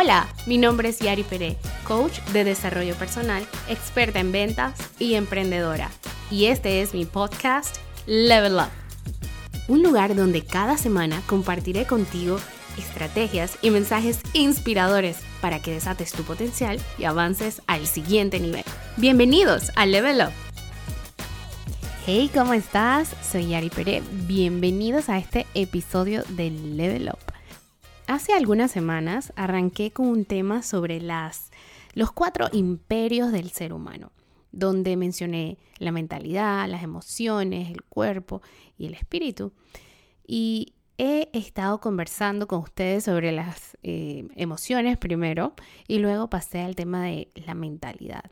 Hola, mi nombre es Yari Pérez, coach de desarrollo personal, experta en ventas y emprendedora. Y este es mi podcast Level Up. Un lugar donde cada semana compartiré contigo estrategias y mensajes inspiradores para que desates tu potencial y avances al siguiente nivel. Bienvenidos a Level Up. Hey, ¿cómo estás? Soy Yari Pérez. Bienvenidos a este episodio de Level Up. Hace algunas semanas arranqué con un tema sobre las, los cuatro imperios del ser humano, donde mencioné la mentalidad, las emociones, el cuerpo y el espíritu. Y he estado conversando con ustedes sobre las eh, emociones primero y luego pasé al tema de la mentalidad.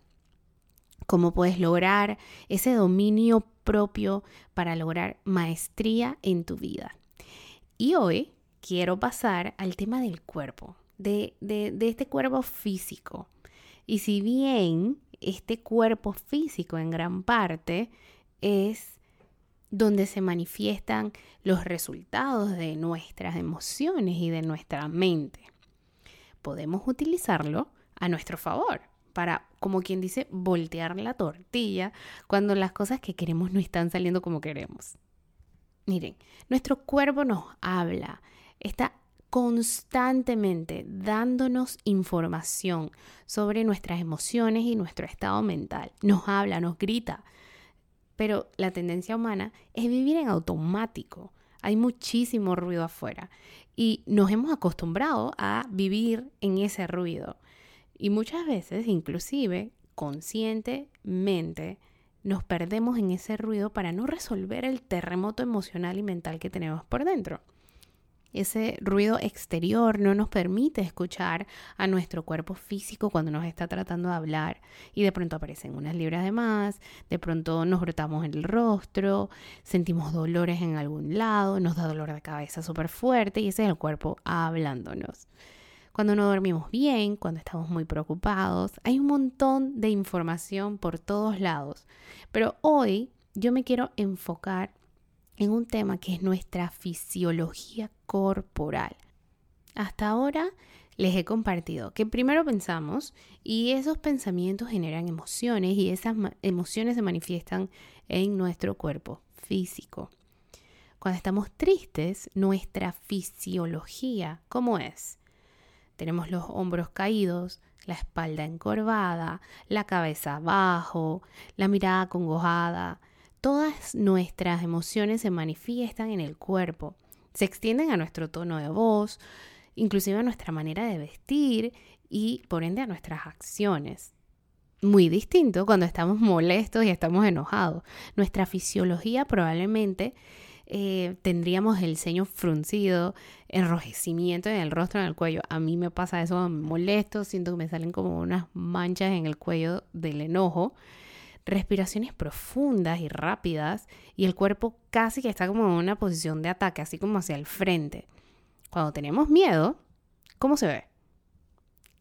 Cómo puedes lograr ese dominio propio para lograr maestría en tu vida. Y hoy quiero pasar al tema del cuerpo, de, este cuerpo físico. Y si bien este cuerpo físico en gran parte es donde se manifiestan los resultados de nuestras emociones y de nuestra mente. Podemos utilizarlo a nuestro favor para, como quien dice, voltear la tortilla cuando las cosas que queremos no están saliendo como queremos. Miren, nuestro cuerpo nos habla, está constantemente dándonos información sobre nuestras emociones y nuestro estado mental. Nos habla, nos grita. Pero la tendencia humana es vivir en automático. Hay muchísimo ruido afuera y nos hemos acostumbrado a vivir en ese ruido. Y muchas veces, inclusive conscientemente, nos perdemos en ese ruido para no resolver el terremoto emocional y mental que tenemos por dentro. Ese ruido exterior no nos permite escuchar a nuestro cuerpo físico cuando nos está tratando de hablar y de pronto aparecen unas libras de más, de pronto nos brotamos el rostro, sentimos dolores en algún lado, nos da dolor de cabeza súper fuerte y ese es el cuerpo hablándonos. Cuando no dormimos bien, cuando estamos muy preocupados, hay un montón de información por todos lados. Pero hoy yo me quiero enfocar en un tema que es nuestra fisiología corporal. Hasta ahora les he compartido que primero pensamos y esos pensamientos generan emociones y esas emociones se manifiestan en nuestro cuerpo físico. Cuando estamos tristes, nuestra fisiología, ¿cómo es? Tenemos los hombros caídos, la espalda encorvada, la cabeza abajo, la mirada congojada, Todas nuestras emociones se manifiestan en el cuerpo, se extienden a nuestro tono de voz, inclusive a nuestra manera de vestir y por ende a nuestras acciones. Muy distinto cuando estamos molestos y estamos enojados. Nuestra fisiología probablemente eh, tendríamos el ceño fruncido, enrojecimiento en el rostro, en el cuello. A mí me pasa eso, me molesto, siento que me salen como unas manchas en el cuello del enojo respiraciones profundas y rápidas y el cuerpo casi que está como en una posición de ataque, así como hacia el frente. Cuando tenemos miedo, ¿cómo se ve?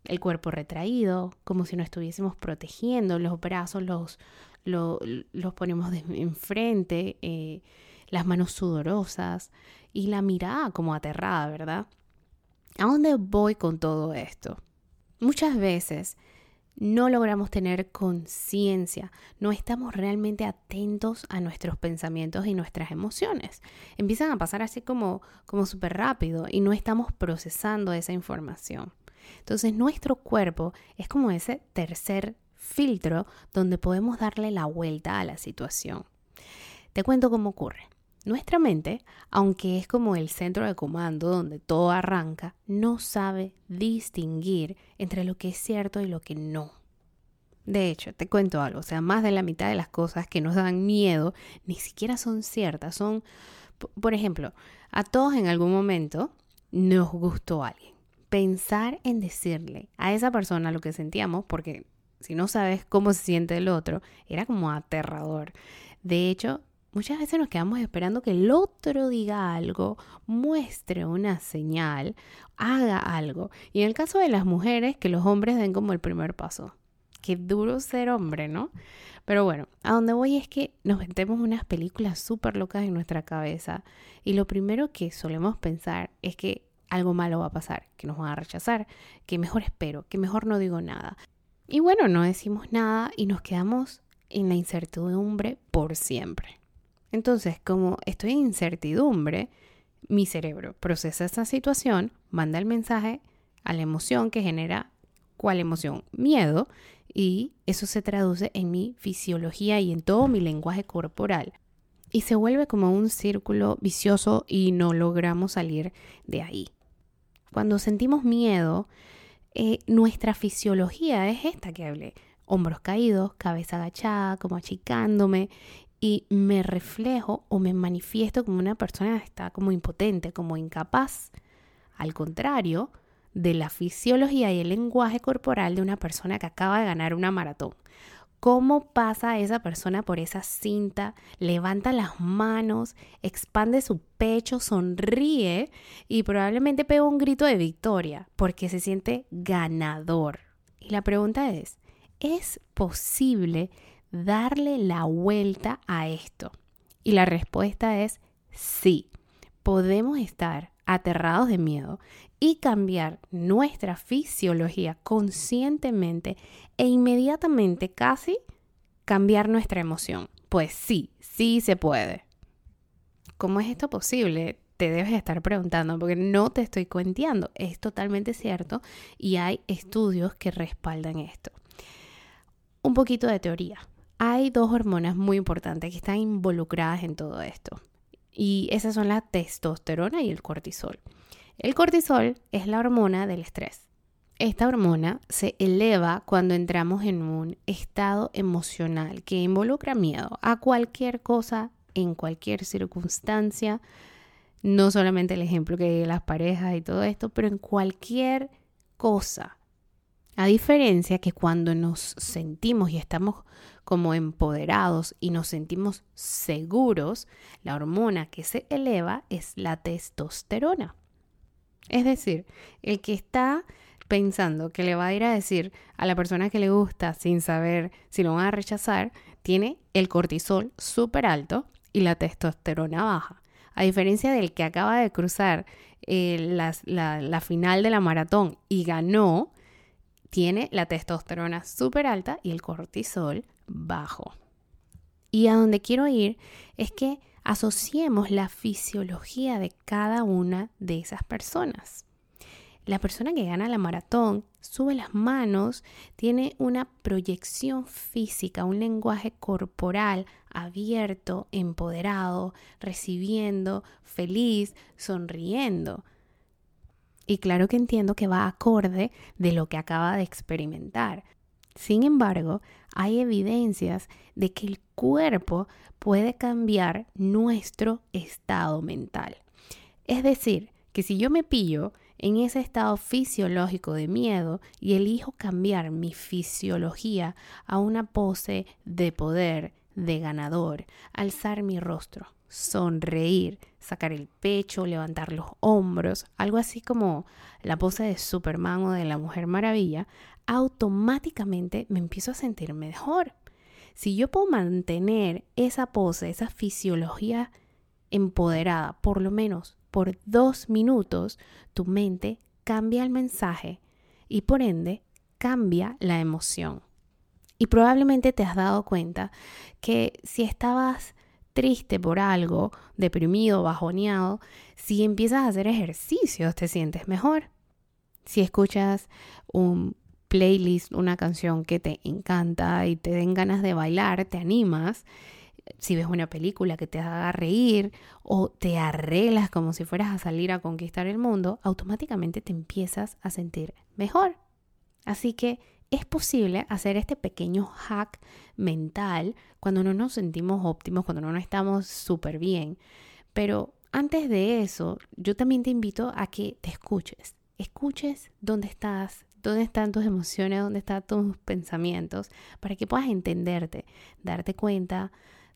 El cuerpo retraído, como si nos estuviésemos protegiendo, los brazos los, los, ponemos enfrente, eh, las manos sudorosas y la mirada como aterrada, ¿verdad? ¿A dónde voy con todo esto? Muchas veces no logramos tener conciencia, no estamos realmente atentos a nuestros pensamientos y nuestras emociones. Empiezan a pasar así como, como súper rápido y no estamos procesando esa información. Entonces nuestro cuerpo es como ese tercer filtro donde podemos darle la vuelta a la situación. Te cuento cómo ocurre. Nuestra mente, aunque es como el centro de comando donde todo arranca, no sabe distinguir entre lo que es cierto y lo que no. De hecho, te cuento algo, o sea, más de la mitad de las cosas que nos dan miedo ni siquiera son ciertas, son, por ejemplo, a todos en algún momento nos gustó alguien. Pensar en decirle a esa persona lo que sentíamos, porque si no sabes cómo se siente el otro, era como aterrador. De hecho, Muchas veces nos quedamos esperando que el otro diga algo, muestre una señal, haga algo. Y en el caso de las mujeres, que los hombres den como el primer paso. Qué duro ser hombre, ¿no? Pero bueno, a donde voy es que nos metemos unas películas súper locas en nuestra cabeza y lo primero que solemos pensar es que algo malo va a pasar, que nos van a rechazar, que mejor espero, que mejor no digo nada. Y bueno, no decimos nada y nos quedamos en la incertidumbre por siempre. Entonces, como estoy en incertidumbre, mi cerebro procesa esa situación, manda el mensaje a la emoción que genera ¿cuál emoción? Miedo. Y eso se traduce en mi fisiología y en todo mi lenguaje corporal. Y se vuelve como un círculo vicioso y no logramos salir de ahí. Cuando sentimos miedo, eh, nuestra fisiología es esta que hablé. Hombros caídos, cabeza agachada, como achicándome y me reflejo o me manifiesto como una persona que está como impotente, como incapaz. Al contrario de la fisiología y el lenguaje corporal de una persona que acaba de ganar una maratón. ¿Cómo pasa esa persona por esa cinta? Levanta las manos, expande su pecho, sonríe y probablemente pega un grito de victoria porque se siente ganador. Y la pregunta es, ¿es posible darle la vuelta a esto? Y la respuesta es sí. Podemos estar aterrados de miedo y cambiar nuestra fisiología conscientemente e inmediatamente casi cambiar nuestra emoción. Pues sí, sí se puede. ¿Cómo es esto posible? Te debes estar preguntando porque no te estoy cuenteando. Es totalmente cierto y hay estudios que respaldan esto. Un poquito de teoría. Hay dos hormonas muy importantes que están involucradas en todo esto. Y esas son la testosterona y el cortisol. El cortisol es la hormona del estrés. Esta hormona se eleva cuando entramos en un estado emocional que involucra miedo a cualquier cosa, en cualquier circunstancia. No solamente el ejemplo que de las parejas y todo esto, pero en cualquier cosa. A diferencia que cuando nos sentimos y estamos como empoderados y nos sentimos seguros, la hormona que se eleva es la testosterona. Es decir, el que está pensando que le va a ir a decir a la persona que le gusta sin saber si lo van a rechazar, tiene el cortisol súper alto y la testosterona baja. A diferencia del que acaba de cruzar eh, la, la final de la maratón y ganó, tiene la testosterona súper alta y el cortisol bajo. Y a donde quiero ir es que asociemos la fisiología de cada una de esas personas. La persona que gana la maratón sube las manos, tiene una proyección física, un lenguaje corporal abierto, empoderado, recibiendo, feliz, sonriendo. Y claro que entiendo que va acorde de lo que acaba de experimentar. Sin embargo, hay evidencias de que el cuerpo puede cambiar nuestro estado mental. Es decir, que si yo me pillo en ese estado fisiológico de miedo y elijo cambiar mi fisiología a una pose de poder, de ganador, alzar mi rostro, sonreír, sacar el pecho, levantar los hombros, algo así como la pose de Superman o de la Mujer Maravilla, automáticamente me empiezo a sentir mejor. Si yo puedo mantener esa pose, esa fisiología empoderada, por lo menos por dos minutos, tu mente cambia el mensaje y por ende cambia la emoción. Y probablemente te has dado cuenta que si estabas triste por algo, deprimido, bajoneado, si empiezas a hacer ejercicios te sientes mejor. Si escuchas un playlist, una canción que te encanta y te den ganas de bailar, te animas. Si ves una película que te haga reír o te arreglas como si fueras a salir a conquistar el mundo, automáticamente te empiezas a sentir mejor. Así que es posible hacer este pequeño hack mental cuando no nos sentimos óptimos, cuando no estamos súper bien. Pero antes de eso, yo también te invito a que te escuches. Escuches dónde estás, dónde están tus emociones, dónde están tus pensamientos, para que puedas entenderte, darte cuenta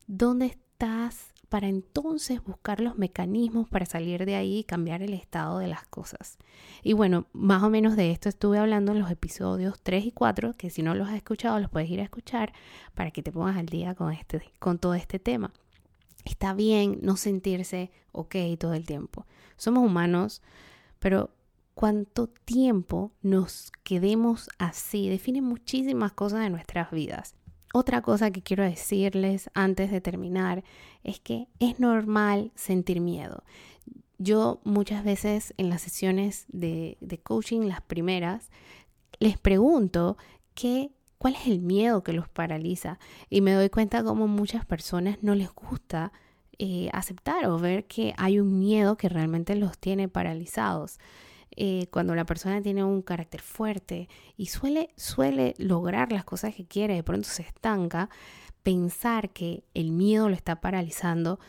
dónde estás para entonces buscar los mecanismos para salir de ahí y cambiar el estado de las cosas. Y bueno, más o menos de esto estuve hablando en los episodios 3 y 4, que si no los has escuchado los puedes ir a escuchar para que te pongas al día con, este, con todo este tema. Está bien no sentirse ok todo el tiempo. Somos humanos, pero cuánto tiempo nos quedemos así define muchísimas cosas de nuestras vidas. Otra cosa que quiero decirles antes de terminar es que es normal sentir miedo. Yo muchas veces en las sesiones de, coaching, las primeras, les pregunto qué, cuál es el miedo que los paraliza y me doy cuenta como muchas personas no les gusta eh, aceptar o ver que hay un miedo que realmente los tiene paralizados. Eh, cuando la persona tiene un carácter fuerte y suele, suele lograr las cosas que quiere, de pronto se estanca, pensar que el miedo lo está paralizando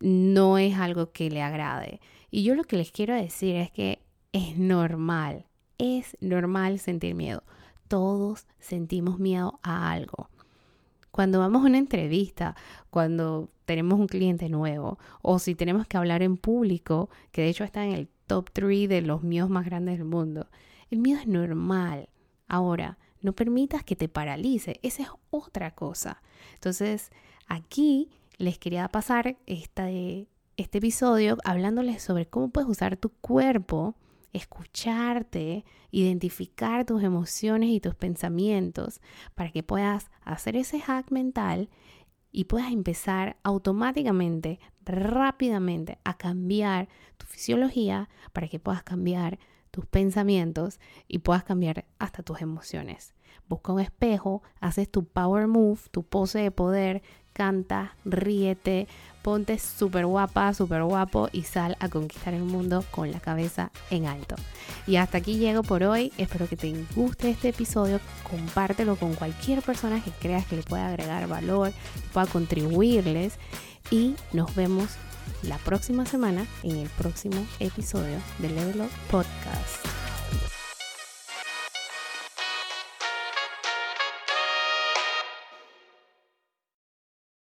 no es algo que le agrade. Y yo lo que les quiero decir es que es normal, es normal sentir miedo. Todos sentimos miedo a algo. Cuando vamos a una entrevista, cuando tenemos un cliente nuevo o si tenemos que hablar en público, que de hecho está en el top 3 de los miedos más grandes del mundo. El miedo es normal. Ahora, no permitas que te paralice. Esa es otra cosa. Entonces, aquí les quería pasar este episodio hablándoles sobre cómo puedes usar tu cuerpo, escucharte, identificar tus emociones y tus pensamientos para que puedas hacer ese hack mental y puedas empezar automáticamente, rápidamente a cambiar tu fisiología para que puedas cambiar tus pensamientos y puedas cambiar hasta tus emociones. Busca un espejo, haces tu power move, tu pose de poder, canta, ríete, ponte súper guapa, súper guapo y sal a conquistar el mundo con la cabeza en alto. Y hasta aquí llego por hoy. Espero que te guste este episodio. Compártelo con cualquier persona que creas que le pueda agregar valor, pueda contribuirles. Y nos vemos la próxima semana en el próximo episodio de Level Up Podcast.